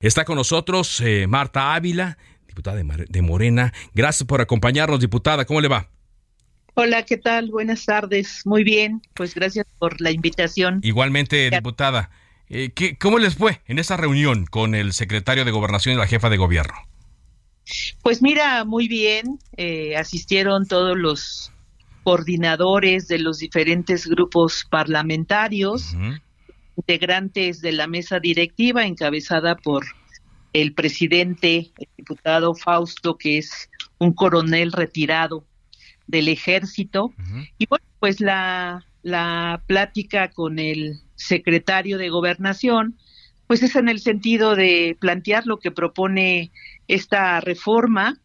Está con nosotros eh, Marta Ávila, diputada de, de Morena. Gracias por acompañarnos, diputada. ¿Cómo le va? Hola, ¿qué tal? Buenas tardes. Muy bien, pues gracias por la invitación. Igualmente, diputada. Eh, ¿qué, ¿Cómo les fue en esa reunión con el secretario de Gobernación y la jefa de gobierno? Pues mira, muy bien. Eh, asistieron todos los coordinadores de los diferentes grupos parlamentarios, integrantes de la mesa directiva encabezada por el presidente, el diputado Fausto, que es un coronel retirado del ejército. Y bueno, pues la, la plática con el secretario de gobernación, pues es en el sentido de plantear lo que propone esta reforma.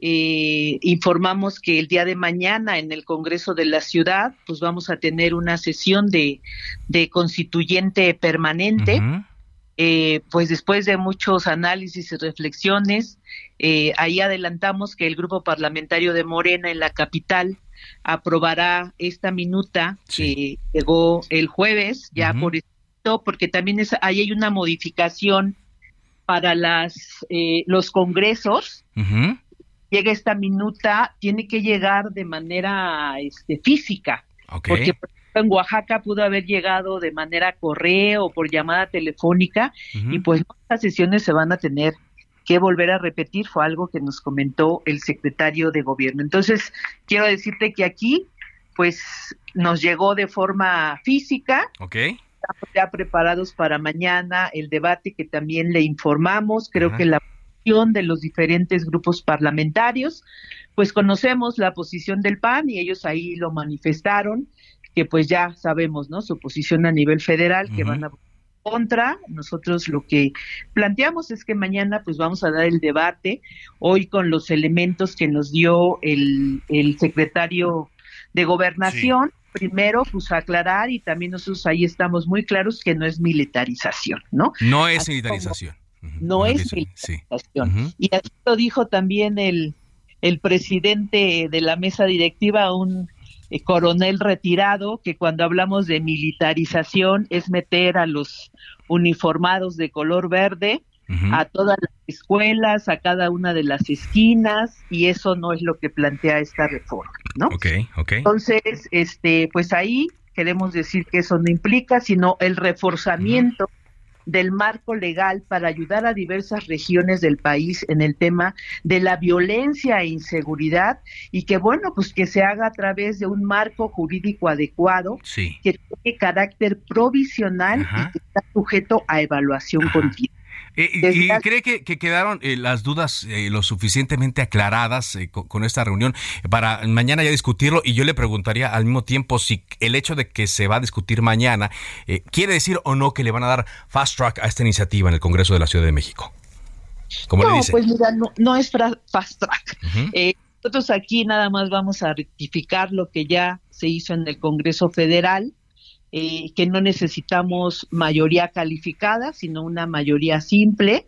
Eh, informamos que el día de mañana en el Congreso de la Ciudad, pues vamos a tener una sesión de, de constituyente permanente. Eh, pues después de muchos análisis y reflexiones, eh, ahí adelantamos que el grupo parlamentario de Morena en la capital aprobará esta minuta que llegó el jueves, ya por esto, porque también es, ahí hay una modificación para las eh, los congresos. Llega esta minuta, tiene que llegar de manera este, física, porque en Oaxaca pudo haber llegado de manera correo o por llamada telefónica y pues estas sesiones se van a tener que volver a repetir, fue algo que nos comentó el secretario de gobierno. Entonces, quiero decirte que aquí pues nos llegó de forma física. Estamos ya preparados para mañana el debate que también le informamos. Creo que la posición de los diferentes grupos parlamentarios, pues conocemos la posición del PAN y ellos ahí lo manifestaron que pues ya sabemos, ¿no? Su posición a nivel federal, que van a contra. Nosotros lo que planteamos es que mañana pues vamos a dar el debate, hoy con los elementos que nos dio el, el secretario de gobernación. Primero, pues aclarar y también nosotros ahí estamos muy claros que no es militarización, ¿no? No es militarización. No es militarización. Y así lo dijo también el, el presidente de la mesa directiva, un eh, coronel retirado, que cuando hablamos de militarización es meter a los uniformados de color verde a todas las escuelas, a cada una de las esquinas, y eso no es lo que plantea esta reforma, ¿no? Okay, okay. Entonces, este, pues ahí queremos decir que eso no implica, sino el reforzamiento del marco legal para ayudar a diversas regiones del país en el tema de la violencia e inseguridad y que bueno, pues que se haga a través de un marco jurídico adecuado que tiene carácter provisional y que está sujeto a evaluación continua. Eh, ¿Y cree que, quedaron eh, las dudas eh, lo suficientemente aclaradas con, esta reunión para mañana ya discutirlo? Y yo le preguntaría al mismo tiempo si el hecho de que se va a discutir mañana quiere decir o no que le van a dar fast track a esta iniciativa en el Congreso de la Ciudad de México. ¿Cómo no, pues mira, no, es fast track. nosotros aquí nada más vamos a rectificar lo que ya se hizo en el Congreso Federal eh, que no necesitamos mayoría calificada, sino una mayoría simple.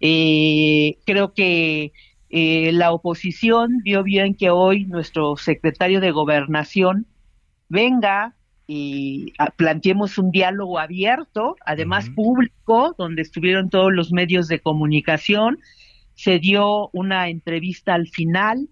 Eh, creo que eh, la oposición vio bien que hoy nuestro secretario de gobernación venga y planteemos un diálogo abierto, además público, donde estuvieron todos los medios de comunicación. Se dio una entrevista al final.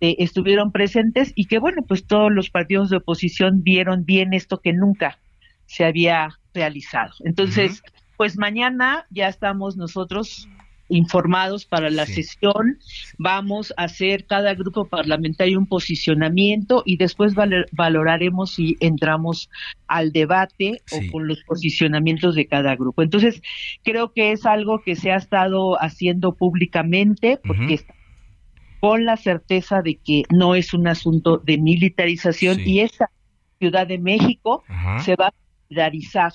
Este, estuvieron presentes y que bueno, pues todos los partidos de oposición vieron bien esto que nunca se había realizado. Entonces, pues mañana ya estamos nosotros informados para la sesión. Vamos a hacer cada grupo parlamentario un posicionamiento y después valoraremos si entramos al debate o con los posicionamientos de cada grupo. Entonces, creo que es algo que se ha estado haciendo públicamente porque con la certeza de que no es un asunto de militarización y esa Ciudad de México se va a militarizar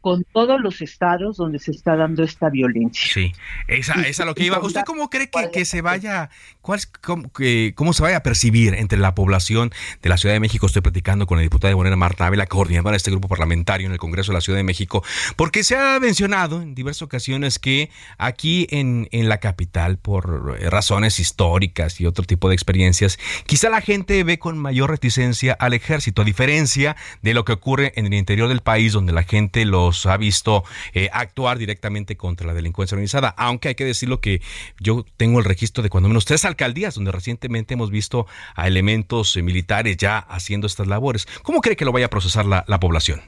con todos los estados donde se está dando esta violencia. Sí, esa, es lo que iba. ¿Usted cómo cree que, que se vaya, cuál, cómo, que, cómo se vaya a percibir entre la población de la Ciudad de México? Estoy platicando con la diputada de Morena Marta Ávila, coordinadora de este grupo parlamentario en el Congreso de la Ciudad de México, porque se ha mencionado en diversas ocasiones que aquí en, en la capital, por razones históricas y otro tipo de experiencias, quizá la gente ve con mayor reticencia al ejército, a diferencia de lo que ocurre en el interior del país, donde la gente los ha visto eh, actuar directamente contra la delincuencia organizada. Aunque hay que decirlo que yo tengo el registro de cuando menos tres alcaldías, donde recientemente hemos visto a elementos eh, militares ya haciendo estas labores. ¿Cómo cree que lo vaya a procesar la, población?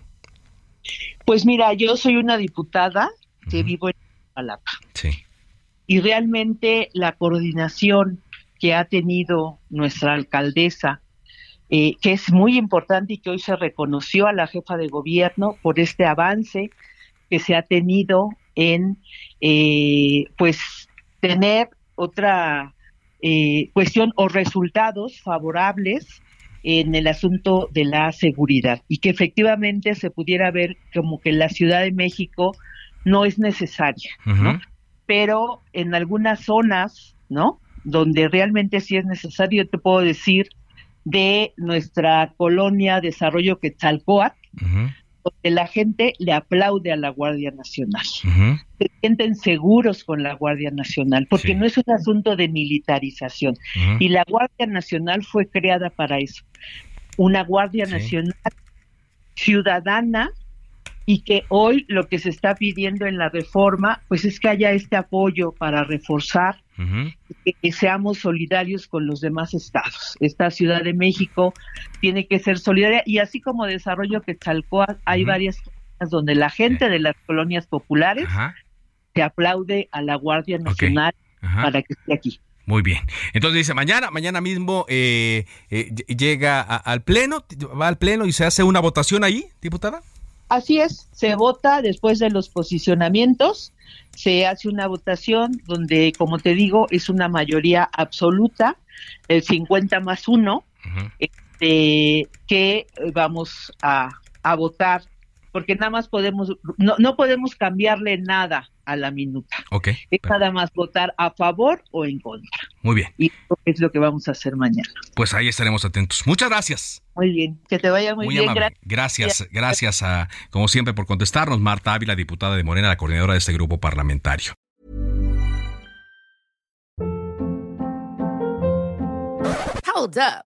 Pues mira, yo soy una diputada que vivo en Palapa. Sí. Y realmente la coordinación que ha tenido nuestra alcaldesa eh, que es muy importante y que hoy se reconoció a la jefa de gobierno por este avance que se ha tenido en eh, pues tener otra eh, cuestión o resultados favorables en el asunto de la seguridad y que efectivamente se pudiera ver como que la Ciudad de México no es necesaria, ¿no? Pero en algunas zonas, ¿no? Donde realmente sí es necesario, te puedo decir de nuestra colonia Desarrollo Quetzalcoatl, donde la gente le aplaude a la Guardia Nacional. Se sienten seguros con la Guardia Nacional, porque no es un asunto de militarización. Y la Guardia Nacional fue creada para eso. Una Guardia Nacional ciudadana y que hoy lo que se está pidiendo en la reforma, pues es que haya este apoyo para reforzar que, seamos solidarios con los demás estados. Esta Ciudad de México tiene que ser solidaria y así como desarrollo que Chalcoa, hay varias zonas donde la gente de las colonias populares se aplaude a la Guardia Nacional para que esté aquí. Muy bien. Entonces dice, mañana, mañana mismo eh, eh, llega al Pleno, va al Pleno y se hace una votación ahí, diputada. Así es, se vota después de los posicionamientos, se hace una votación donde, como te digo, es una mayoría absoluta, el 50 más 1, este, que vamos a, a votar porque nada más podemos, no, no podemos cambiarle nada a la minuta. Ok. Es nada más votar a favor o en contra. Muy bien. Y es lo que vamos a hacer mañana. Pues ahí estaremos atentos. Muchas gracias. Muy bien, que te vaya muy, bien. Gracias, gracias a, como siempre, por contestarnos. Marta Ávila, diputada de Morena, la coordinadora de este grupo parlamentario. Hold up.